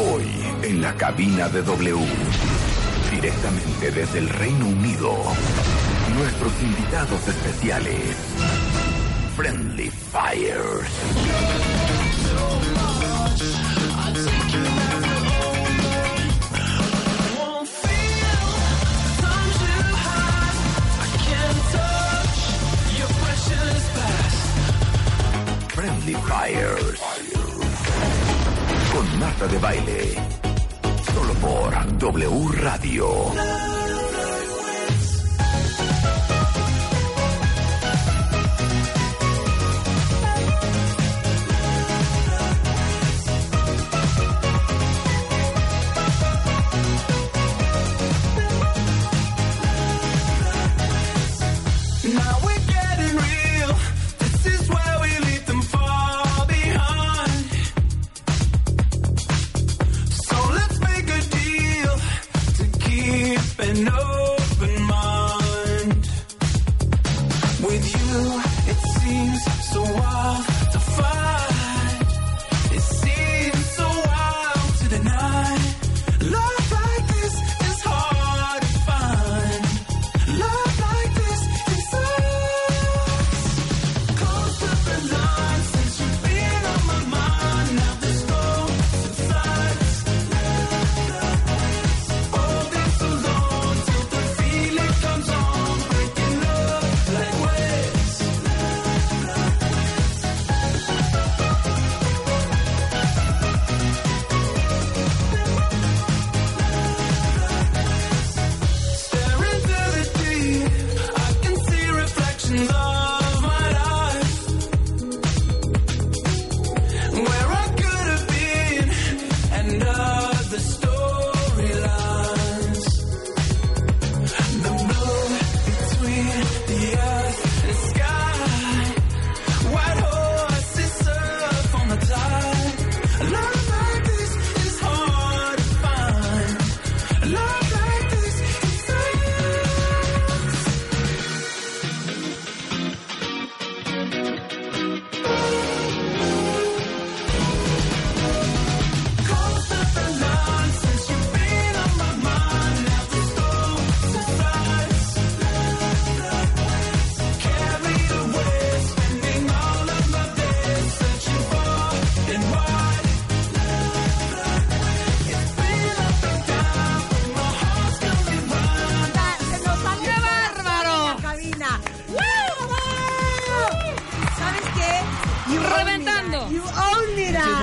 Hoy, en la cabina de W, directamente desde el Reino Unido, nuestros invitados especiales, Friendly Fires. De Baile. Solo por W Radio. Seems so wild to fight.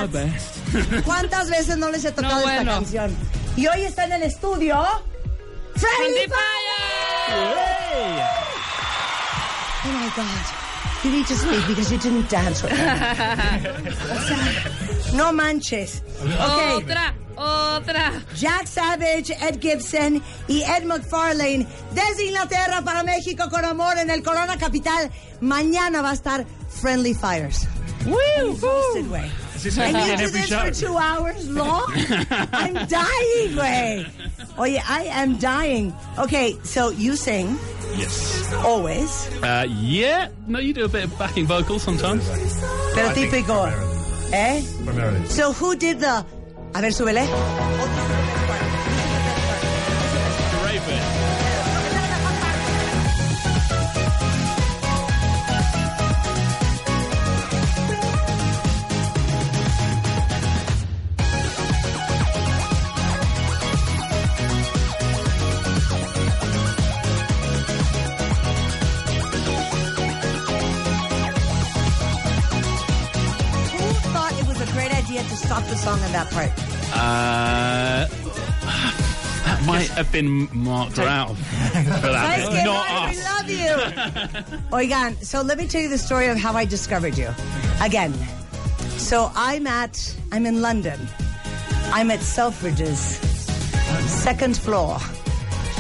Me that. ¿Cuántas veces no les he tocado No, esta bueno. canción? Y hoy está en el estudio. Friendly Friendly Fire! Oh my God. You need to speak because you didn't dance with me. O sea, no manches. Otra, otra. Jack Savage, Ed Gibson y Ed McFarlane desde Inglaterra para México con amor en el Corona Capital. Mañana va a estar Friendly Fires. Woo! Exhausted, güey. And you do this for two hours long? I'm dying, Ray. Oh yeah, I am dying. Okay, so you sing Yes. always, Uh, yeah. No, you do a bit of backing vocals sometimes. pero I think típico. ¿Eh? Primarily. So who did the... A ver, súbele. To stop the song on that part? Uh, that might have been Mark Brown. for that. ¿Sabes qué, Not us. We love you. Oigan, so let me tell you the story of how I discovered you. Again, So I'm at, I'm in London. I'm at Selfridges, second floor,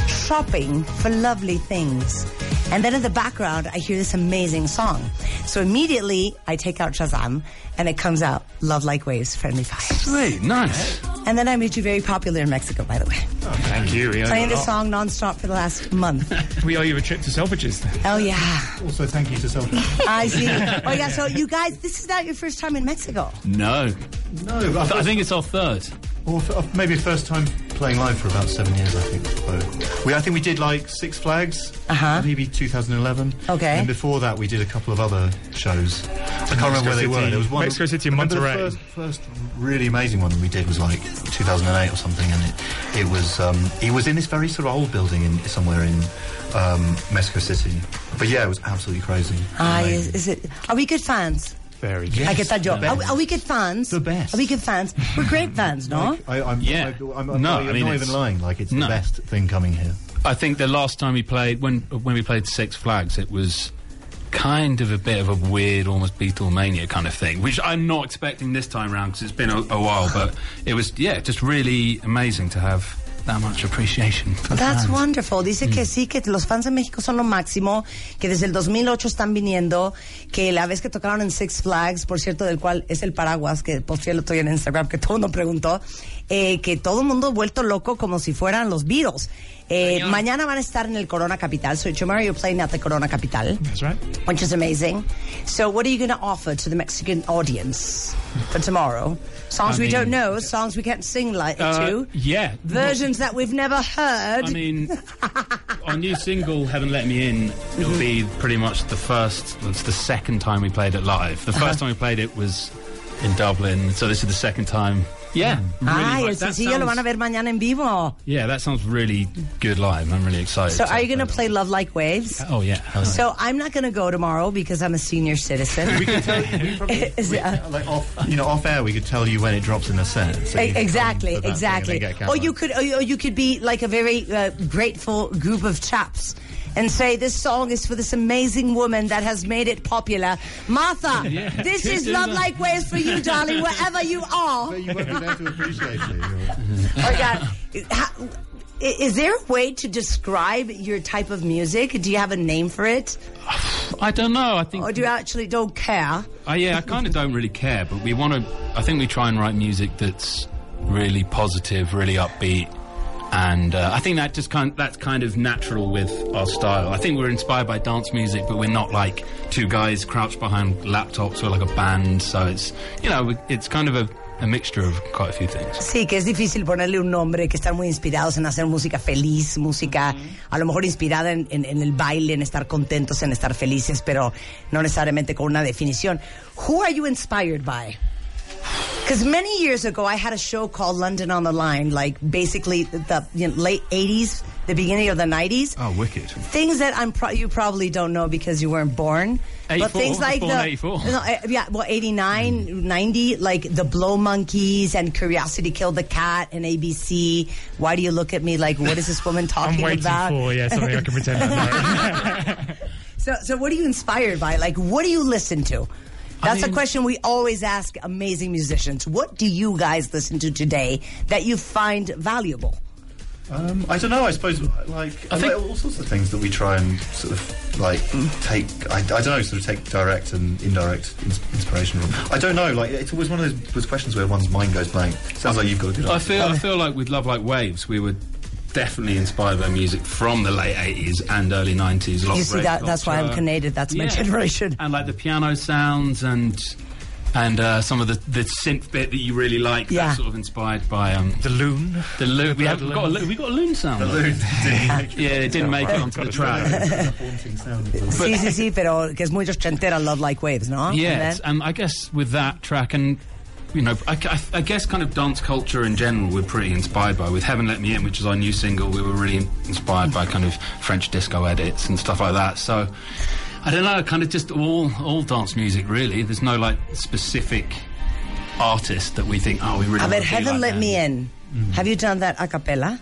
shopping for lovely things. And then in the background, I hear this amazing song. So immediately, I take out Shazam, and it comes out Love Like Waves, Friendly Fire. Sweet, nice. And then I made you very popular in Mexico, by the way. Oh, thank you. We owe, Playing you a this lot. song nonstop for the last month. we owe you a trip to Selfridges. Oh, yeah. Also, thank you to Selfridges. I see. Oh, yeah. So, you guys, this is not your first time in Mexico. No. no, I think it's our third. Or f- uh, maybe first time playing live for about seven years, I think. So we, I think we did like Six Flags, Uh-huh. maybe 2011. Okay. And before that, we did a couple of other shows. I can't remember where they were. City- There was one. Mexico City and remember Monterrey. The first, first really amazing one we did was like 2008 or something, and it it was um, it was in this very sort of old building in somewhere in um, Mexico City. But yeah, it was absolutely crazy. Ah, is, is it? Are we good fans? Very good. I get that joke. Are, are we good fans? The best. Are we good fans? We're great fans, no? I, I'm, Yeah. I, I'm, I'm, No, not, I I'm mean, not even lying. Like it's No. the best thing coming here. I think the last time we played, when when we played Six Flags, it was kind of a bit of a weird, almost Beatlemania kind of thing, which I'm not expecting this time round because it's been a, a while. But it was, yeah, just really amazing to have that much appreciation. For That's fans. wonderful. Dice que sí, que los fans de México son lo máximo, que desde el 2008 están viniendo, que la vez que tocaron en Six Flags, por cierto, del cual es el paraguas que posteé el otro día en Instagram, que todo el mundo preguntó, eh, que todo el mundo vuelto loco como si fueran los Beatles. Eh, mañana van a estar en el Corona Capital, so tomorrow you're playing at the Corona Capital. That's right. which is amazing. So, what are you going to offer to the Mexican audience for tomorrow? Songs I we don't know, songs we can't sing like Uh, to, yeah. versions that we've never heard. I mean, our new single, Heaven Let Me In, it'll be pretty much the first, it's the second time we played it live. The Uh-huh. first time we played it was in Dublin, so this is the second time. Yeah. Really, Ay, like, el that sencillo lo van a ver mañana en vivo. Yeah, that sounds really good live. I'm really excited. So, are you going to play play Love Like Waves? Oh, yeah. hell yeah. So, I'm not going to go tomorrow because I'm a senior citizen. We can tell you, we probably, we- uh, like off, you know, off air, we could tell you when it drops in the set. So you can exactly, come for that exactly. thing and then get Or you could, or you, or you could be like a very uh, grateful group of chaps and say this song is for this amazing woman that has made it popular. Martha, this could is Love. Like Waves for you, darling, wherever you are. But you won't be there to appreciate it. Oh, God. How- Is there a way to describe your type of music? Do you have a name for it? I don't know. I think. Or do you actually don't care? Uh, yeah, I kind of don't really care, but we want to. I think we try and write music that's really positive, really upbeat, and uh, I think that just kind that's kind of natural with our style. I think we're inspired by dance music, but we're not like two guys crouched behind laptops or like a band. So it's you know it's kind of a, a mixture of quite a few things. Sí, que es difícil ponerle un nombre, que están muy inspirados en hacer música feliz, música a lo mejor inspirada en, en- en el baile, en estar contentos, en estar felices, pero no necesariamente con una definición. Who are you inspired by? Because many years ago, I had a show called London on the Line, like basically the you know, late 80s, the beginning of the 90s. Oh, wicked! Things that I'm pro- you probably don't know because you weren't born. but things like the 84. No, uh, yeah, well, 89, 90, like the Blow Monkeys and Curiosity Killed the Cat and ABC. Why do you look at me like, what is this woman talking I'm waiting about? for yeah something I can pretend I know. So, so what are you inspired by? Like, what do you listen to? That's a mean- question we always ask amazing musicians. What do you guys listen to today that you find valuable? Um, I don't know. I suppose like I think- all sorts of things that we try and sort of like take. I, I don't know. Sort of take direct and indirect ins- inspiration from. I don't know. Like it's always one of those, those questions where one's mind goes blank. Sounds like you've got a good I answer. feel I feel like with Love Like Waves, we were definitely inspired by music from the late 80s and early 90s. Lot You see, rave that- that's why I'm. Canadian. That's my generation. And like the piano sounds and and uh, some of the, the synth bit that you really like. Yeah. That's sort of inspired by um, the loon. the loon. We have loon. got a loon. We got a loon sound. The loon. Yeah, it didn't make it onto the track. haunting sound. sí, sí, sí, pero que es muy ochentera Love Like Waves, ¿no? And Yes, then- and I guess with that track and you know, I, I- I guess kind of dance culture in general, we're pretty inspired by. With Heaven Let Me In, which is our new single, we were really inspired by kind of French disco edits and stuff like that. So I don't know, kind of just all all dance music really. There's no like specific artist that we think, oh, we really. A ver, wanna be Heaven like Let them. Me In. Mm. Have you done that a cappella?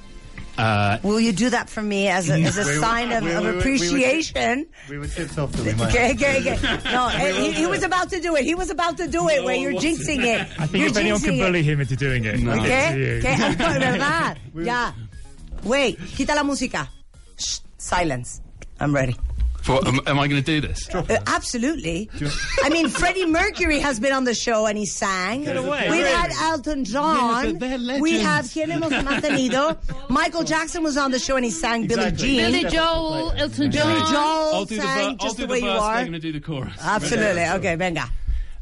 Uh, Will you do that for me as a, as a We- sign of, we- of we- appreciation? We were tipped off that we might. Okay, okay, okay. No, eh, he, he was about to do it. He was about to do it. where you're jinxing it. I think you're if anyone can bully it. him into doing it, it's ¿Qué? you. ¿Qué? Verdad. Ya. Wait, quita la música. Shh, silence. I'm ready. For, am, am I going to do this? Uh, absolutely. I mean, Freddie Mercury has been on the show and he sang. Get away. We've had Elton John. Yeah, they're we have ¿Quién hemos mantenido? Michael Jackson was on the show and he sang Billie Exactly. Jean. Billy Joel, Elton John. Billy Joel I'll do the, sang I'll just the the way you are. They're going to do the chorus. Absolutely. Okay, venga.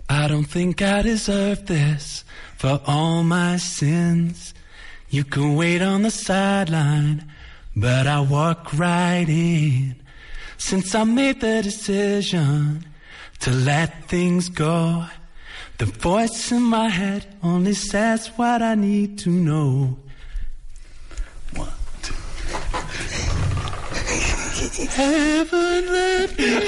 I don't think I deserve this for all my sins. You can wait on the sideline, but I walk right in. Since I made the decision to let things go, the voice in my head only says what I need to know. One, two. Heaven let me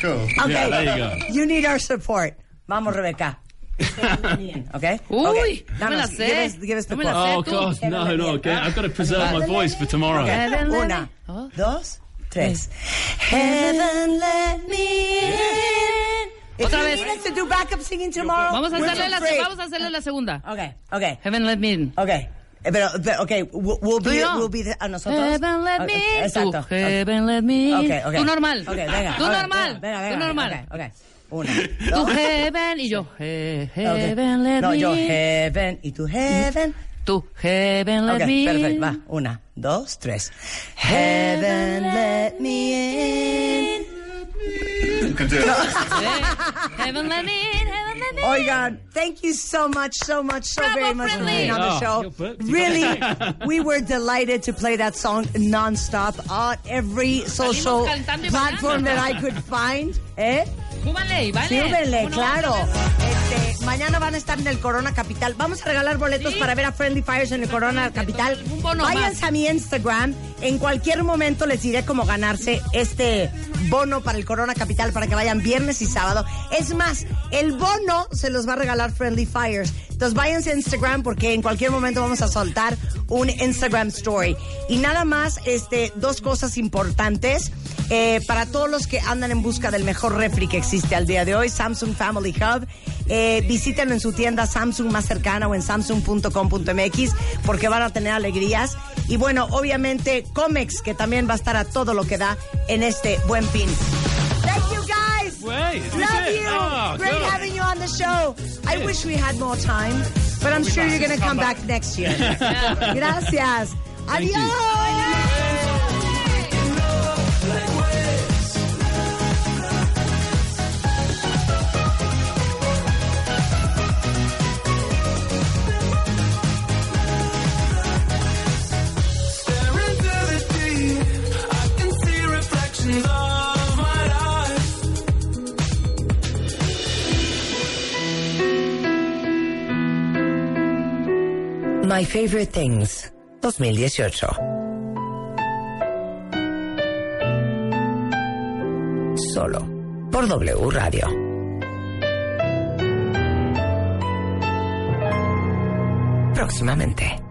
Cool. Okay. Yeah, there you go. You need our support. Vamos, Rebecca. Okay? Uy, okay. no la sé. Give us, give us the No quote. Oh. God, no, no, okay. I've got to preserve my voice for tomorrow. Okay. Una, dos, tres. Heaven let me in. If Otra vez. to do backup singing tomorrow, Vamos a hacerle la, vamos a hacerle la segunda. Okay, okay, Heaven let me in. okay. Eh, Pero, pero, okay, we'll, be, we'll be the- a nosotros. Heaven let me in. Exacto. Tú, heaven let me in. Okay, okay. Tú normal. Okay, venga. Tú okay, normal. Venga, venga, Tú normal. Okay, okay. Una, Tú heaven y yo he- okay. heaven let No, me yo heaven y tú heaven. Tú heaven let Ok, me perfecto, in. va. Una, dos, tres. Heaven let me in. You can do it. Heaven let me in. Heaven let me in. Oigan, thank you so much, so much, so Bravo, very much for being on the Oh, show. you're booked. You Really, we were delighted to play that song nonstop on every social platform that I could find. ¿Eh? Súbanle y vale. Súbenle, Uno, claro. Este, mañana van a estar en el Corona Capital. Vamos a regalar boletos Sí. para ver a Friendly Fires en el Corona Capital. Un bono Váyanse más. a mi Instagram. En cualquier momento les diré cómo ganarse este bono para el Corona Capital para que vayan viernes y sábado. Es más, el bono se los va a regalar Friendly Fires. Entonces váyanse a Instagram porque en cualquier momento vamos a soltar un Instagram story. Y nada más, este, dos cosas importantes. Eh, para todos los que andan en busca del mejor refri que existe al día de hoy, Samsung Family Hub, eh, visítenlo en su tienda Samsung más cercana o en samsung.com.mx porque van a tener alegrías. Y bueno, obviamente Comex, que también va a estar a todo lo que da en este buen fin. Thank you guys. Wait, Love you. Oh, Great having you on the show. I wish we had more time, but I'm sure you're going to come back next year. Gracias. Thank you. My Favorite Things 2018. Solo por W Radio. Próximamente.